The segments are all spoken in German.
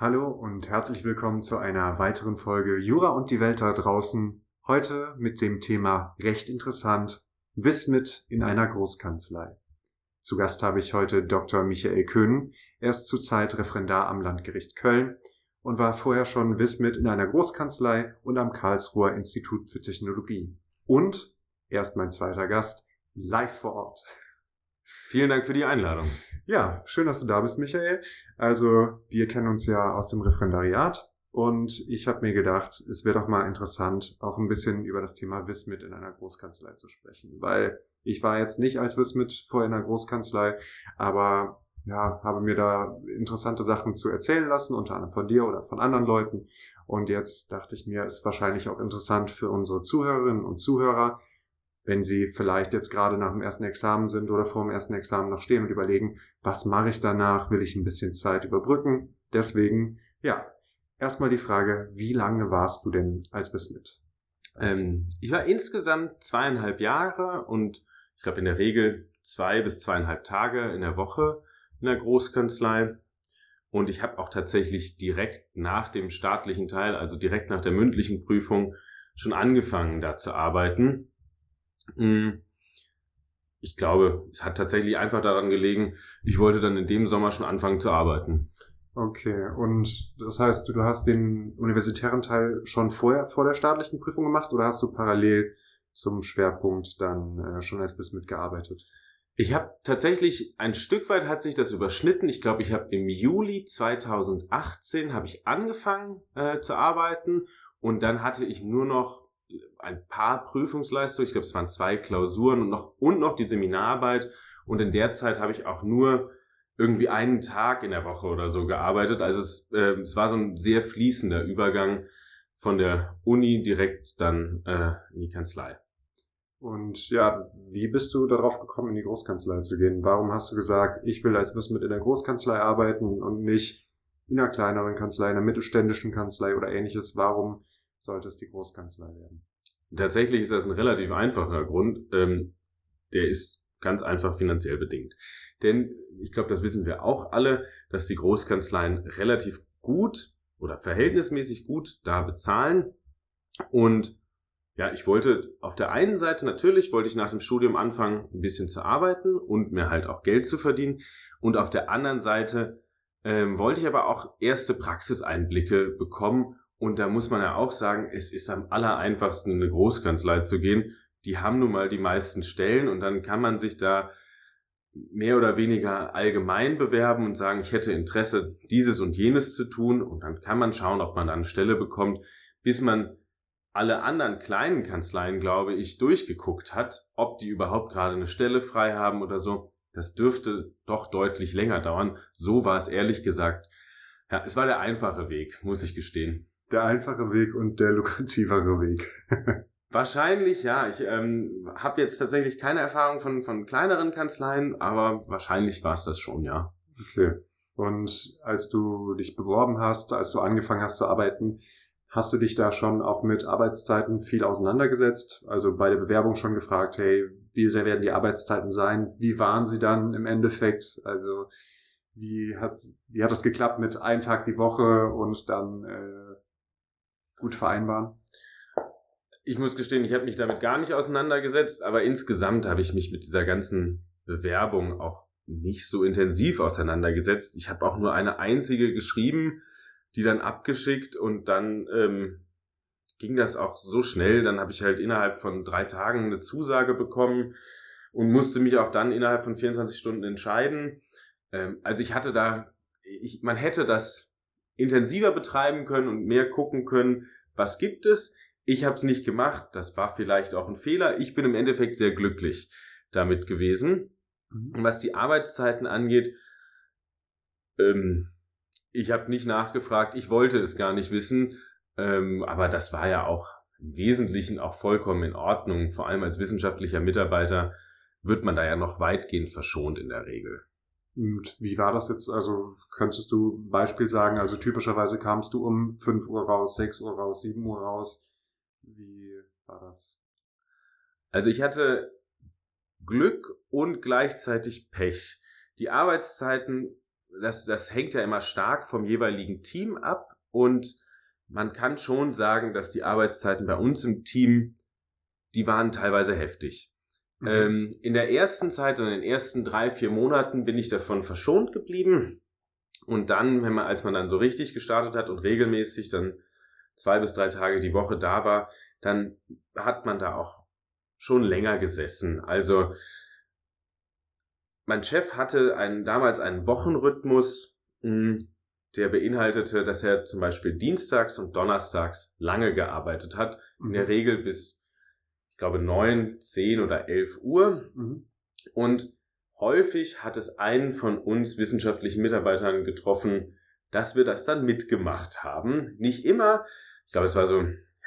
Hallo und herzlich willkommen zu einer weiteren Folge Jura und die Welt da draußen. Heute mit dem Thema recht interessant, Wismit in einer Großkanzlei. Zu Gast habe ich heute Dr. Michael Köhn. Er ist zurzeit Referendar am Landgericht Köln und war vorher schon Wismit in einer Großkanzlei und am Karlsruher Institut für Technologie. Und er ist mein zweiter Gast, live vor Ort. Vielen Dank für die Einladung. Ja, schön, dass du da bist, Michael. Also, wir kennen uns ja aus dem Referendariat und ich habe mir gedacht, es wäre doch mal interessant, auch ein bisschen über das Thema Wismit in einer Großkanzlei zu sprechen, weil ich war jetzt nicht als Wismit vorher in einer Großkanzlei, aber ja, habe mir da interessante Sachen zu erzählen lassen, unter anderem von dir oder von anderen Leuten. Und jetzt dachte ich mir, ist wahrscheinlich auch interessant für unsere Zuhörerinnen und Zuhörer, wenn sie vielleicht jetzt gerade nach dem ersten Examen sind oder vor dem ersten Examen noch stehen und überlegen, was mache ich danach? Will ich ein bisschen Zeit überbrücken? Deswegen, ja, erstmal die Frage, wie lange warst du denn als Bismit? Ähm, ich war insgesamt zweieinhalb Jahre und ich glaube in der Regel zwei bis zweieinhalb Tage in der Woche in der Großkanzlei. Und ich habe auch tatsächlich direkt nach dem staatlichen Teil, also direkt nach der mündlichen Prüfung, schon angefangen, da zu arbeiten. Hm. Ich glaube, es hat tatsächlich einfach daran gelegen, ich wollte dann in dem Sommer schon anfangen zu arbeiten. Okay, und das heißt, du hast den universitären Teil schon vorher vor der staatlichen Prüfung gemacht oder hast du parallel zum Schwerpunkt dann äh, schon als bis mitgearbeitet? Ich habe tatsächlich ein Stück weit hat sich das überschnitten. Ich glaube, ich habe im Juli 2018 habe ich angefangen äh, zu arbeiten und dann hatte ich nur noch ein paar Prüfungsleistungen, ich glaube, es waren zwei Klausuren und noch, und noch die Seminararbeit. Und in der Zeit habe ich auch nur irgendwie einen Tag in der Woche oder so gearbeitet. Also es, äh, es war so ein sehr fließender Übergang von der Uni direkt dann äh, in die Kanzlei. Und ja, wie bist du darauf gekommen, in die Großkanzlei zu gehen? Warum hast du gesagt, ich will als Wissen mit in der Großkanzlei arbeiten und nicht in einer kleineren Kanzlei, in einer mittelständischen Kanzlei oder ähnliches? Warum sollte es die Großkanzlei werden. Tatsächlich ist das ein relativ einfacher Grund. Ähm, der ist ganz einfach finanziell bedingt. Denn ich glaube, das wissen wir auch alle, dass die Großkanzleien relativ gut oder verhältnismäßig gut da bezahlen. Und ja, ich wollte auf der einen Seite natürlich, wollte ich nach dem Studium anfangen, ein bisschen zu arbeiten und mir halt auch Geld zu verdienen. Und auf der anderen Seite ähm, wollte ich aber auch erste Praxiseinblicke bekommen und da muss man ja auch sagen, es ist am aller einfachsten, in eine Großkanzlei zu gehen. Die haben nun mal die meisten Stellen und dann kann man sich da mehr oder weniger allgemein bewerben und sagen, ich hätte Interesse, dieses und jenes zu tun. Und dann kann man schauen, ob man da eine Stelle bekommt, bis man alle anderen kleinen Kanzleien, glaube ich, durchgeguckt hat, ob die überhaupt gerade eine Stelle frei haben oder so. Das dürfte doch deutlich länger dauern. So war es ehrlich gesagt. Ja, es war der einfache Weg, muss ich gestehen der einfache Weg und der lukrativere Weg. Wahrscheinlich, ja. Ich ähm, habe jetzt tatsächlich keine Erfahrung von, von kleineren Kanzleien, aber wahrscheinlich war es das schon, ja. Okay. Und als du dich beworben hast, als du angefangen hast zu arbeiten, hast du dich da schon auch mit Arbeitszeiten viel auseinandergesetzt? Also bei der Bewerbung schon gefragt, hey, wie sehr werden die Arbeitszeiten sein? Wie waren sie dann im Endeffekt? Also wie hat, wie hat das geklappt mit einem Tag die Woche und dann äh, gut vereinbaren? Ich muss gestehen, ich habe mich damit gar nicht auseinandergesetzt, aber insgesamt habe ich mich mit dieser ganzen Bewerbung auch nicht so intensiv auseinandergesetzt. Ich habe auch nur eine einzige geschrieben, die dann abgeschickt und dann ähm, ging das auch so schnell. Dann habe ich halt innerhalb von drei Tagen eine Zusage bekommen und musste mich auch dann innerhalb von 24 Stunden entscheiden. Ähm, also ich hatte da, ich, man hätte das intensiver betreiben können und mehr gucken können, was gibt es. Ich habe es nicht gemacht, das war vielleicht auch ein Fehler. Ich bin im Endeffekt sehr glücklich damit gewesen. Mhm. Und was die Arbeitszeiten angeht, ähm, ich habe nicht nachgefragt, ich wollte es gar nicht wissen, ähm, aber das war ja auch im Wesentlichen auch vollkommen in Ordnung. Vor allem als wissenschaftlicher Mitarbeiter wird man da ja noch weitgehend verschont in der Regel. Und wie war das jetzt? Also könntest du Beispiel sagen? Also typischerweise kamst du um 5 Uhr raus, 6 Uhr raus, 7 Uhr raus. Wie war das? Also ich hatte Glück und gleichzeitig Pech. Die Arbeitszeiten das, das hängt ja immer stark vom jeweiligen Team ab und man kann schon sagen, dass die Arbeitszeiten bei uns im Team, die waren teilweise heftig. Mhm. Ähm, in der ersten Zeit, in den ersten drei, vier Monaten bin ich davon verschont geblieben. Und dann, wenn man, als man dann so richtig gestartet hat und regelmäßig dann zwei bis drei Tage die Woche da war, dann hat man da auch schon länger gesessen. Also mein Chef hatte einen, damals einen Wochenrhythmus, hm, der beinhaltete, dass er zum Beispiel dienstags und donnerstags lange gearbeitet hat. In der mhm. Regel bis, glaube, neun, zehn oder elf Uhr. Mhm. Und häufig hat es einen von uns wissenschaftlichen Mitarbeitern getroffen, dass wir das dann mitgemacht haben. Nicht immer. Ich glaube, es war so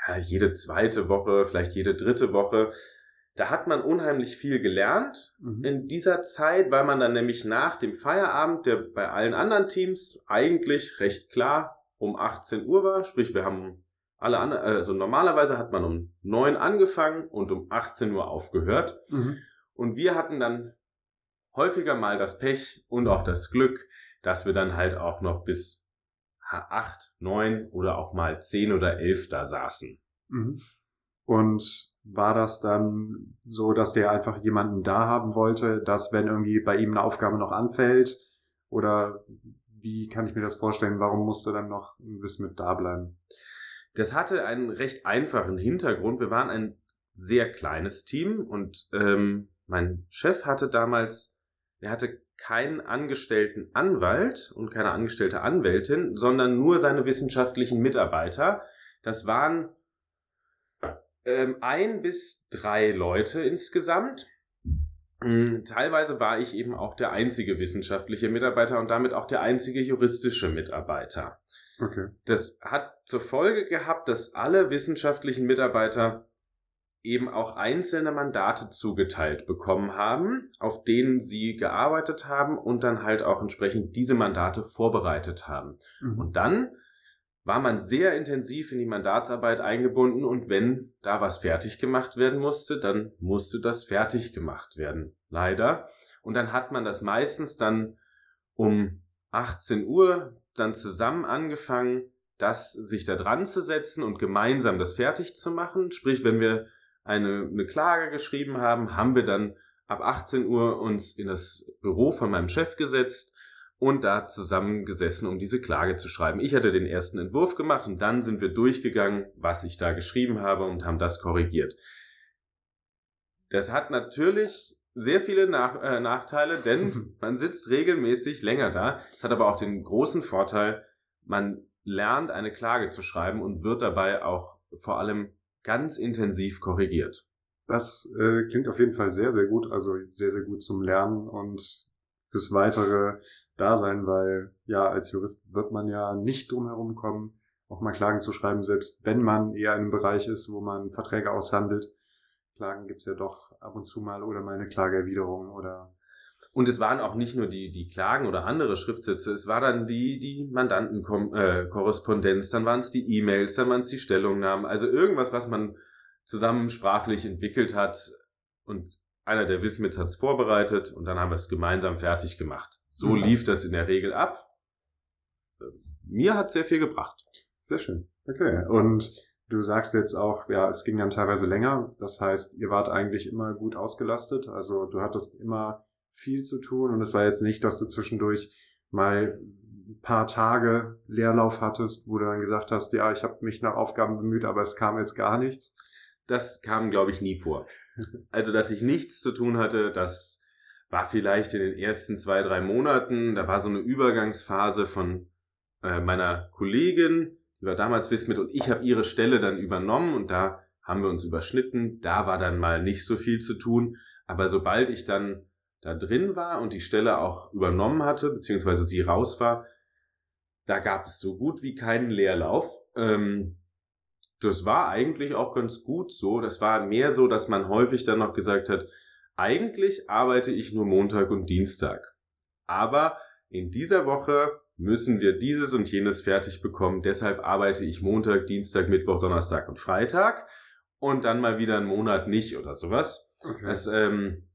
ja, jede zweite Woche, vielleicht jede dritte Woche. Da hat man unheimlich viel gelernt mhm. in dieser Zeit, weil man dann nämlich nach dem Feierabend, der bei allen anderen Teams eigentlich recht klar um 18 Uhr war, sprich wir haben alle an, also normalerweise hat man um 9 angefangen und um 18 Uhr aufgehört. Mhm. Und wir hatten dann häufiger mal das Pech und auch das Glück, dass wir dann halt auch noch bis 8, 9 oder auch mal 10 oder 11 da saßen. Mhm. Und war das dann so, dass der einfach jemanden da haben wollte, dass wenn irgendwie bei ihm eine Aufgabe noch anfällt? Oder wie kann ich mir das vorstellen? Warum musste dann noch ein bisschen mit da bleiben? Das hatte einen recht einfachen Hintergrund. Wir waren ein sehr kleines Team und ähm, mein Chef hatte damals, er hatte keinen angestellten Anwalt und keine angestellte Anwältin, sondern nur seine wissenschaftlichen Mitarbeiter. Das waren ähm, ein bis drei Leute insgesamt. Hm, teilweise war ich eben auch der einzige wissenschaftliche Mitarbeiter und damit auch der einzige juristische Mitarbeiter. Okay. Das hat zur Folge gehabt, dass alle wissenschaftlichen Mitarbeiter eben auch einzelne Mandate zugeteilt bekommen haben, auf denen sie gearbeitet haben und dann halt auch entsprechend diese Mandate vorbereitet haben. Mhm. Und dann war man sehr intensiv in die Mandatsarbeit eingebunden und wenn da was fertig gemacht werden musste, dann musste das fertig gemacht werden. Leider. Und dann hat man das meistens dann um 18 Uhr dann zusammen angefangen, das sich da dran zu setzen und gemeinsam das fertig zu machen. Sprich, wenn wir eine, eine Klage geschrieben haben, haben wir dann ab 18 Uhr uns in das Büro von meinem Chef gesetzt und da zusammengesessen, um diese Klage zu schreiben. Ich hatte den ersten Entwurf gemacht und dann sind wir durchgegangen, was ich da geschrieben habe und haben das korrigiert. Das hat natürlich sehr viele Nach äh, Nachteile, denn man sitzt regelmäßig länger da. Es hat aber auch den großen Vorteil, man lernt eine Klage zu schreiben und wird dabei auch vor allem ganz intensiv korrigiert. Das äh, klingt auf jeden Fall sehr, sehr gut, also sehr, sehr gut zum Lernen und fürs weitere da sein, weil ja, als Jurist wird man ja nicht drum herum kommen, auch mal Klagen zu schreiben, selbst wenn man eher in einem Bereich ist, wo man Verträge aushandelt. Klagen gibt's ja doch ab und zu mal oder mal eine Klageerwiderung oder und es waren auch nicht nur die, die Klagen oder andere Schriftsätze, es war dann die, die Mandantenkorrespondenz, äh, dann waren es die E-Mails, dann waren es die Stellungnahmen, also irgendwas, was man zusammen sprachlich entwickelt hat und einer der Wismits hat es vorbereitet und dann haben wir es gemeinsam fertig gemacht. So mhm. lief das in der Regel ab. Mir hat sehr viel gebracht. Sehr schön. Okay. Und du sagst jetzt auch, ja, es ging dann teilweise länger. Das heißt, ihr wart eigentlich immer gut ausgelastet. Also du hattest immer viel zu tun und es war jetzt nicht, dass du zwischendurch mal ein paar Tage Leerlauf hattest, wo du dann gesagt hast, ja, ich habe mich nach Aufgaben bemüht, aber es kam jetzt gar nichts. Das kam, glaube ich, nie vor. Also, dass ich nichts zu tun hatte, das war vielleicht in den ersten zwei, drei Monaten. Da war so eine Übergangsphase von äh, meiner Kollegin, die war damals Wismit und ich habe ihre Stelle dann übernommen und da haben wir uns überschnitten. Da war dann mal nicht so viel zu tun. Aber sobald ich dann da drin war und die Stelle auch übernommen hatte, beziehungsweise sie raus war, da gab es so gut wie keinen Leerlauf. Ähm, das war eigentlich auch ganz gut so. Das war mehr so, dass man häufig dann noch gesagt hat, eigentlich arbeite ich nur Montag und Dienstag. Aber in dieser Woche müssen wir dieses und jenes fertig bekommen. Deshalb arbeite ich Montag, Dienstag, Mittwoch, Donnerstag und Freitag und dann mal wieder einen Monat nicht oder sowas. Okay. Das ähm,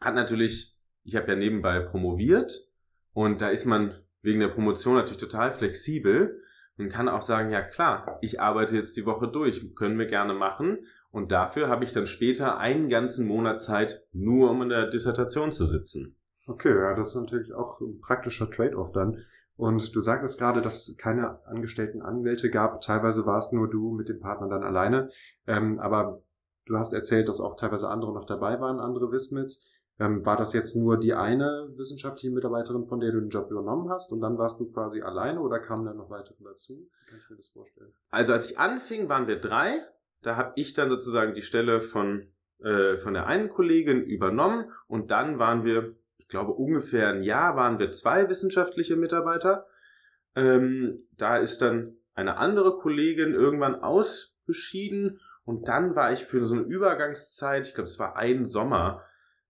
hat natürlich, ich habe ja nebenbei promoviert und da ist man wegen der Promotion natürlich total flexibel und kann auch sagen, ja klar, ich arbeite jetzt die Woche durch, können wir gerne machen. Und dafür habe ich dann später einen ganzen Monat Zeit, nur um in der Dissertation zu sitzen. Okay, ja, das ist natürlich auch ein praktischer Trade-off dann. Und du sagtest gerade, dass es keine angestellten Anwälte gab. Teilweise warst nur du mit dem Partner dann alleine. Ähm, aber du hast erzählt, dass auch teilweise andere noch dabei waren, andere Wismits. Ähm, war das jetzt nur die eine wissenschaftliche Mitarbeiterin, von der du den Job übernommen hast und dann warst du quasi alleine oder kamen dann noch weitere dazu? Kann ich mir das vorstellen? Also als ich anfing, waren wir drei. Da habe ich dann sozusagen die Stelle von, äh, von der einen Kollegin übernommen und dann waren wir, glaube ungefähr ein Jahr, waren wir zwei wissenschaftliche Mitarbeiter. Ähm, da ist dann eine andere Kollegin irgendwann ausgeschieden und dann war ich für so eine Übergangszeit, ich glaube es war ein Sommer,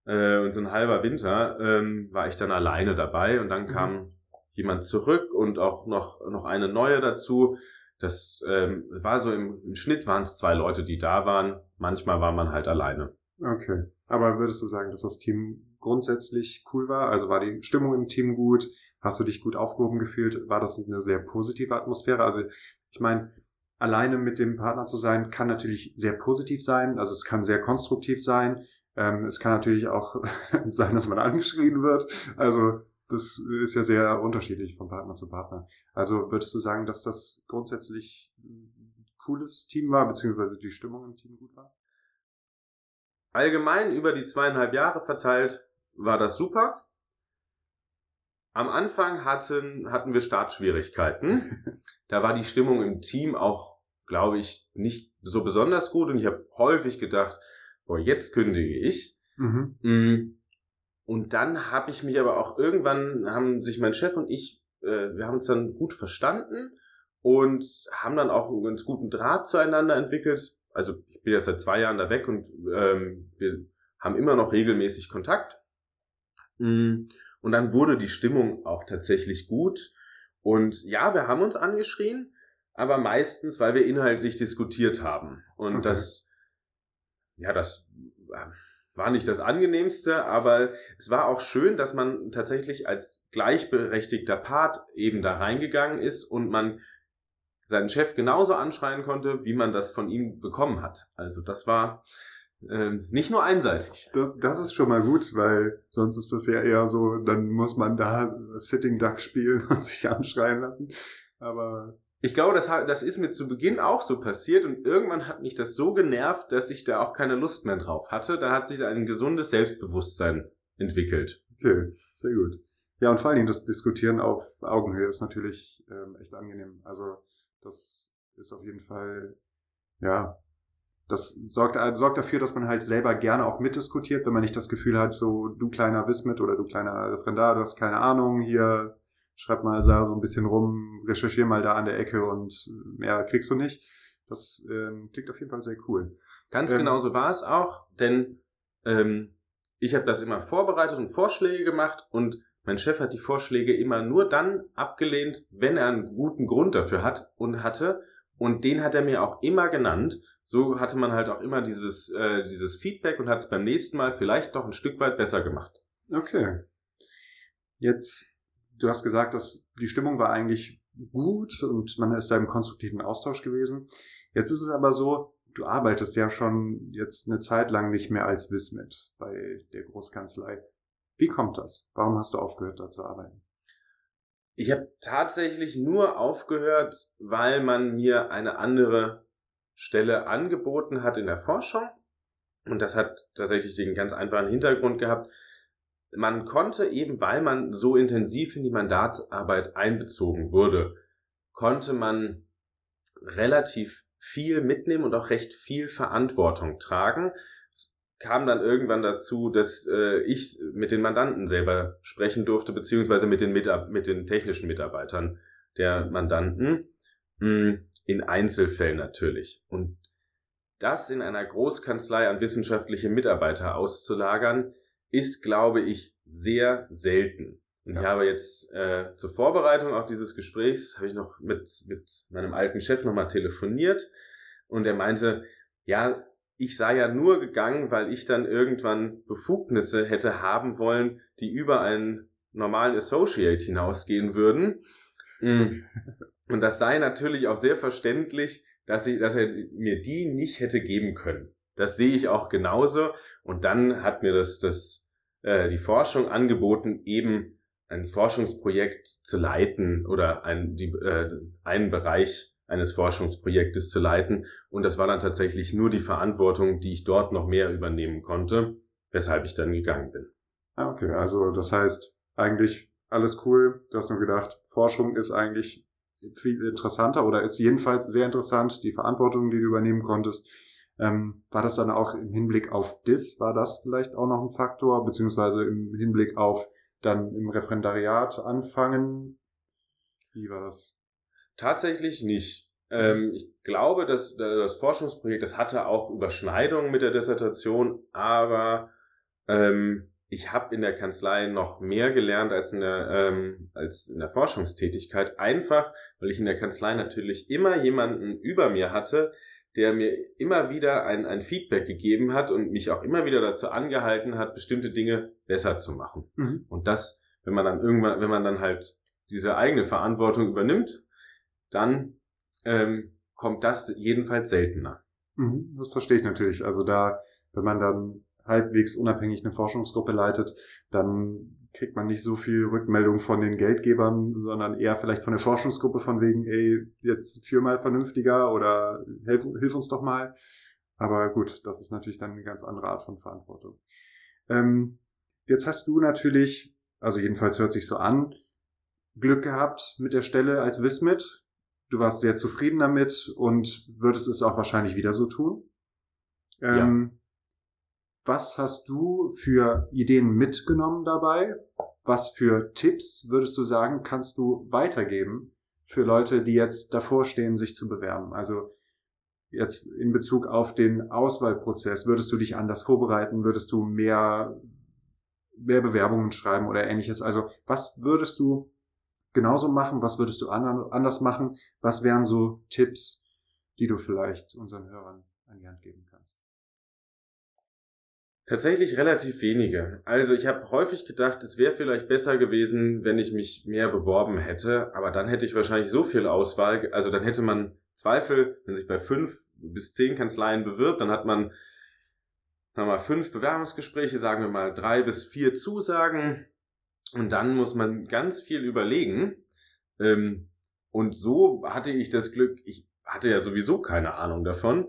äh, und so ein halber Winter ähm, war ich dann alleine dabei und dann mhm. kam jemand zurück und auch noch, noch eine neue dazu. Das ähm, war so im, im Schnitt waren es zwei Leute, die da waren. Manchmal war man halt alleine. Okay. Aber würdest du sagen, dass das Team grundsätzlich cool war? Also war die Stimmung im Team gut? Hast du dich gut aufgehoben gefühlt? War das eine sehr positive Atmosphäre? Also ich meine, alleine mit dem Partner zu sein, kann natürlich sehr positiv sein. Also es kann sehr konstruktiv sein. Ähm, es kann natürlich auch sein, dass man angeschrien wird. Also das ist ja sehr unterschiedlich von Partner zu Partner. Also würdest du sagen, dass das grundsätzlich ein cooles Team war, beziehungsweise die Stimmung im Team gut war? Allgemein über die zweieinhalb Jahre verteilt war das super. Am Anfang hatten, hatten wir Startschwierigkeiten. da war die Stimmung im Team auch, glaube ich, nicht so besonders gut und ich habe häufig gedacht, boah, jetzt kündige ich. Mhm. Mm. Und dann habe ich mich aber auch irgendwann, haben sich mein Chef und ich, äh, wir haben uns dann gut verstanden und haben dann auch einen ganz guten Draht zueinander entwickelt. Also ich bin jetzt seit zwei Jahren da weg und ähm, wir haben immer noch regelmäßig Kontakt. Mm. Und dann wurde die Stimmung auch tatsächlich gut. Und ja, wir haben uns angeschrien, aber meistens, weil wir inhaltlich diskutiert haben. Und okay. das ja, das war nicht das angenehmste, aber es war auch schön, dass man tatsächlich als gleichberechtigter Part eben da reingegangen ist und man seinen Chef genauso anschreien konnte, wie man das von ihm bekommen hat. Also das war äh, nicht nur einseitig. Das, das ist schon mal gut, weil sonst ist das ja eher so, dann muss man da Sitting Duck spielen und sich anschreien lassen. Aber ich glaube, das, das ist mir zu Beginn auch so passiert und irgendwann hat mich das so genervt, dass ich da auch keine Lust mehr drauf hatte. Da hat sich ein gesundes Selbstbewusstsein entwickelt. Okay, sehr gut. Ja, und vor allen Dingen das Diskutieren auf Augenhöhe ist natürlich ähm, echt angenehm. Also das ist auf jeden Fall, ja, das sorgt, äh, sorgt dafür, dass man halt selber gerne auch mitdiskutiert, wenn man nicht das Gefühl hat, so du kleiner Wismit oder du kleiner Referendar, du hast keine Ahnung, hier schreib mal da so ein bisschen rum, recherchier mal da an der Ecke und mehr kriegst du nicht. Das ähm, klingt auf jeden Fall sehr cool. Ganz ähm, genau so war es auch, denn ähm, ich habe das immer vorbereitet und Vorschläge gemacht und mein Chef hat die Vorschläge immer nur dann abgelehnt, wenn er einen guten Grund dafür hat und hatte. Und den hat er mir auch immer genannt. So hatte man halt auch immer dieses, äh, dieses Feedback und hat es beim nächsten Mal vielleicht doch ein Stück weit besser gemacht. Okay. Jetzt du hast gesagt, dass die Stimmung war eigentlich gut und man ist da im konstruktiven Austausch gewesen. Jetzt ist es aber so, du arbeitest ja schon jetzt eine Zeit lang nicht mehr als Wismit bei der Großkanzlei. Wie kommt das? Warum hast du aufgehört, da zu arbeiten? Ich habe tatsächlich nur aufgehört, weil man mir eine andere Stelle angeboten hat in der Forschung. Und das hat tatsächlich den ganz einfachen Hintergrund gehabt man konnte eben, weil man so intensiv in die Mandatsarbeit einbezogen wurde, konnte man relativ viel mitnehmen und auch recht viel Verantwortung tragen. Kam dann irgendwann dazu, dass äh, ich mit den Mandanten selber sprechen durfte, beziehungsweise mit den, Mitab mit den technischen Mitarbeitern der Mandanten, mh, hm, in Einzelfällen natürlich. Und das in einer Großkanzlei an wissenschaftliche Mitarbeiter auszulagern, ist, glaube ich, sehr selten. Und ja. ich habe jetzt äh, zur Vorbereitung auch dieses Gesprächs, habe ich noch mit, mit meinem alten Chef nochmal telefoniert und er meinte, ja, ich sei ja nur gegangen, weil ich dann irgendwann Befugnisse hätte haben wollen, die über ein normalen Associate hinausgehen würden. Mm. Und das sei natürlich auch sehr verständlich, dass, ich, dass er mir die nicht hätte geben können. Das sehe ich auch genauso. Und dann hat mir das, das äh, die Forschung angeboten, eben ein Forschungsprojekt zu leiten oder ein, die, äh, einen Bereich eines Forschungsprojektes zu leiten. Und das war dann tatsächlich nur die Verantwortung, die ich dort noch mehr übernehmen konnte, weshalb ich dann gegangen bin. Ah, okay. Also das heißt, eigentlich alles cool. Du hast nur gedacht, Forschung ist eigentlich viel interessanter oder ist jedenfalls sehr interessant, die Verantwortung, die du übernehmen konntest. Ähm, war das dann auch im Hinblick auf DIS, war das vielleicht auch noch ein Faktor, beziehungsweise im Hinblick auf dann im Referendariat anfangen? Wie war das? Tatsächlich nicht. Ähm, ich glaube, dass das Forschungsprojekt, das hatte auch Überschneidungen mit der Dissertation, aber ähm, ich habe in der Kanzlei noch mehr gelernt als in der, ähm, als in der Forschungstätigkeit, einfach weil ich in der Kanzlei natürlich immer jemanden über mir hatte, der mir immer wieder ein, ein Feedback gegeben hat und mich auch immer wieder dazu angehalten hat, bestimmte Dinge besser zu machen. Mhm. Und das, wenn man dann irgendwann, wenn man dann halt diese eigene Verantwortung übernimmt, dann ähm, kommt das jedenfalls seltener. Mhm, das verstehe ich natürlich. Also da, wenn man dann halbwegs unabhängig eine Forschungsgruppe leitet, dann kriegt man nicht so viel Rückmeldung von den Geldgebern, sondern eher vielleicht von der Forschungsgruppe von wegen, ey, jetzt führ mal vernünftiger oder hilf, hilf uns doch mal. Aber gut, das ist natürlich dann eine ganz andere Art von Verantwortung. Ähm, jetzt hast du natürlich, also jedenfalls hört sich so an, Glück gehabt mit der Stelle als Wismit. Du warst sehr zufrieden damit und würdest es auch wahrscheinlich wieder so tun. Ähm, ja. Was hast du für Ideen mitgenommen dabei? Was für Tipps würdest du sagen, kannst du weitergeben für Leute, die jetzt davor stehen, sich zu bewerben? Also jetzt in Bezug auf den Auswahlprozess, würdest du dich anders vorbereiten? Würdest du mehr, mehr Bewerbungen schreiben oder ähnliches? Also was würdest du genauso machen? Was würdest du anders machen? Was wären so Tipps, die du vielleicht unseren Hörern an die Hand geben kannst? Tatsächlich relativ wenige. Also ich habe häufig gedacht, es wäre vielleicht besser gewesen, wenn ich mich mehr beworben hätte, aber dann hätte ich wahrscheinlich so viel Auswahl, also dann hätte man Zweifel, wenn sich bei fünf bis zehn Kanzleien bewirbt, dann hat man sagen wir mal, fünf Bewerbungsgespräche, sagen wir mal drei bis vier Zusagen und dann muss man ganz viel überlegen. Ähm, und so hatte ich das Glück, ich hatte ja sowieso keine Ahnung davon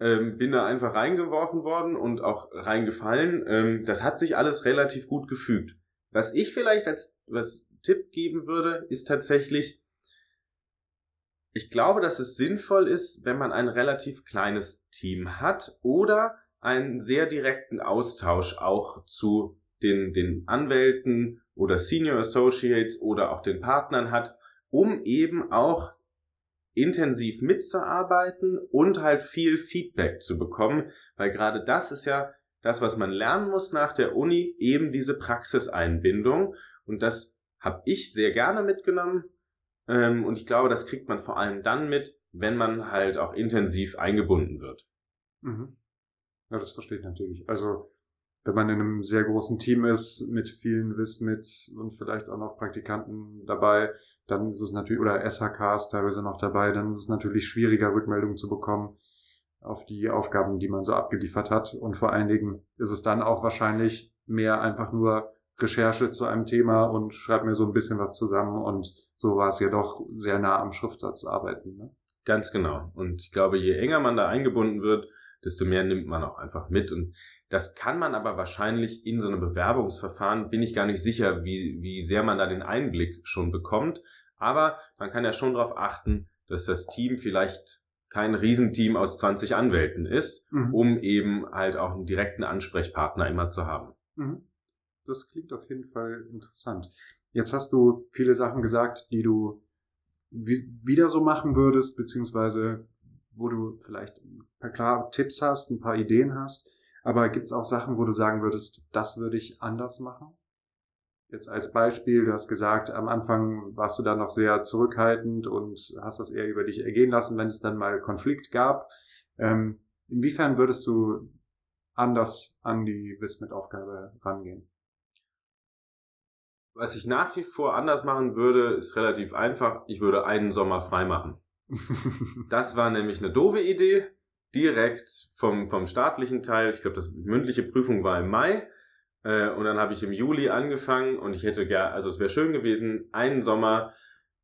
ähm, bin da einfach reingeworfen worden und auch reingefallen. Ähm, das hat sich alles relativ gut gefügt. Was ich vielleicht als was Tipp geben würde, ist tatsächlich, ich glaube, dass es sinnvoll ist, wenn man ein relativ kleines Team hat oder einen sehr direkten Austausch auch zu den, den Anwälten oder Senior Associates oder auch den Partnern hat, um eben auch intensiv mitzuarbeiten und halt viel Feedback zu bekommen, weil gerade das ist ja das, was man lernen muss nach der Uni, eben diese Praxiseinbindung. Und das habe ich sehr gerne mitgenommen. Ähm, und ich glaube, das kriegt man vor allem dann mit, wenn man halt auch intensiv eingebunden wird. Mhm. Ja, das verstehe ich natürlich. Also wenn man in einem sehr großen Team ist, mit vielen Wissmits und vielleicht auch noch Praktikanten dabei, dann ist es natürlich, oder SHKs teilweise noch dabei, dann ist es natürlich schwieriger, Rückmeldungen zu bekommen auf die Aufgaben, die man so abgeliefert hat. Und vor allen Dingen ist es dann auch wahrscheinlich mehr einfach nur Recherche zu einem Thema und schreibt mir so ein bisschen was zusammen und so war es ja doch sehr nah am Schriftsatz arbeiten. Ne? Ganz genau. Und ich glaube, je enger man da eingebunden wird, desto mehr nimmt man auch einfach mit. Und das kann man aber wahrscheinlich in so einem Bewerbungsverfahren, bin ich gar nicht sicher, wie, wie sehr man da den Einblick schon bekommt. Aber man kann ja schon darauf achten, dass das Team vielleicht kein Riesenteam aus 20 Anwälten ist, mhm. um eben halt auch einen direkten Ansprechpartner immer zu haben. Mhm. Das klingt auf jeden Fall interessant. Jetzt hast du viele Sachen gesagt, die du wieder so machen würdest, beziehungsweise wo du vielleicht ein paar klare Tipps hast, ein paar Ideen hast. Aber gibt es auch Sachen, wo du sagen würdest, das würde ich anders machen? Jetzt als Beispiel, du hast gesagt, am Anfang warst du da noch sehr zurückhaltend und hast das eher über dich ergehen lassen, wenn es dann mal Konflikt gab. Ähm, inwiefern würdest du anders an die Wismit-Aufgabe rangehen? was ich nach wie vor anders machen würde, ist relativ einfach. Ich würde einen Sommer frei machen. das war nämlich eine doofe Idee. Direkt vom, vom staatlichen Teil. Ich glaube, das mündliche Prüfung war im Mai. Äh, und dann habe ich im Juli angefangen und ich hätte gern, also es wäre schön gewesen, einen Sommer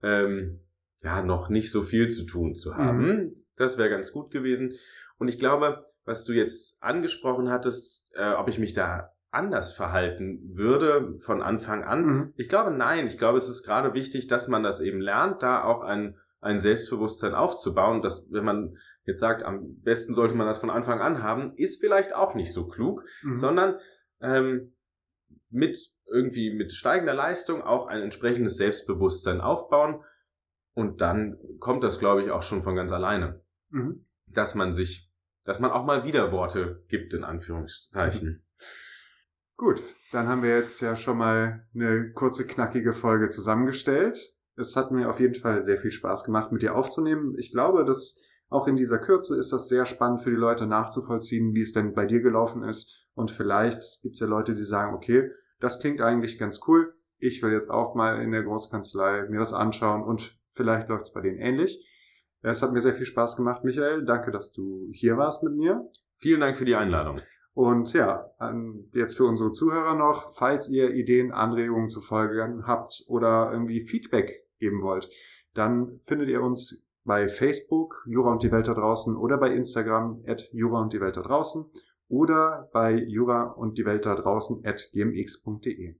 ähm, ja noch nicht so viel zu tun zu haben. Mhm. Das wäre ganz gut gewesen. Und ich glaube, was du jetzt angesprochen hattest, äh, ob ich mich da anders verhalten würde von Anfang an. Mhm. Ich glaube, nein. Ich glaube, es ist gerade wichtig, dass man das eben lernt, da auch ein, ein Selbstbewusstsein aufzubauen. Dass, wenn man jetzt sagt, am besten sollte man das von Anfang an haben, ist vielleicht auch nicht so klug, mhm. sondern ähm, mit irgendwie mit steigender Leistung auch ein entsprechendes Selbstbewusstsein aufbauen. Und dann kommt das, glaube ich, auch schon von ganz alleine. Mhm. Dass man sich, dass man auch mal Widerworte gibt, in Anführungszeichen. Mhm. Gut, dann haben wir jetzt ja schon mal eine kurze, knackige Folge zusammengestellt. Es hat mir auf jeden Fall sehr viel Spaß gemacht, mit dir aufzunehmen. Ich glaube, dass auch in dieser Kürze ist das sehr spannend für die Leute nachzuvollziehen, wie es denn bei dir gelaufen ist. Und vielleicht gibt es ja Leute, die sagen, okay, das klingt eigentlich ganz cool. Ich will jetzt auch mal in der Großkanzlei mir das anschauen und vielleicht läuft es bei denen ähnlich. Es hat mir sehr viel Spaß gemacht, Michael. Danke, dass du hier warst mit mir. Vielen Dank für die Einladung. Und ja, jetzt für unsere Zuhörer noch, falls ihr Ideen, Anregungen zu Folgen habt oder irgendwie Feedback geben wollt, dann findet ihr uns bei Facebook, Jura und die Welt da draußen oder bei Instagram at Jura und die Welt da draußen oder bei Jura und die Welt da draußen at gmx.de.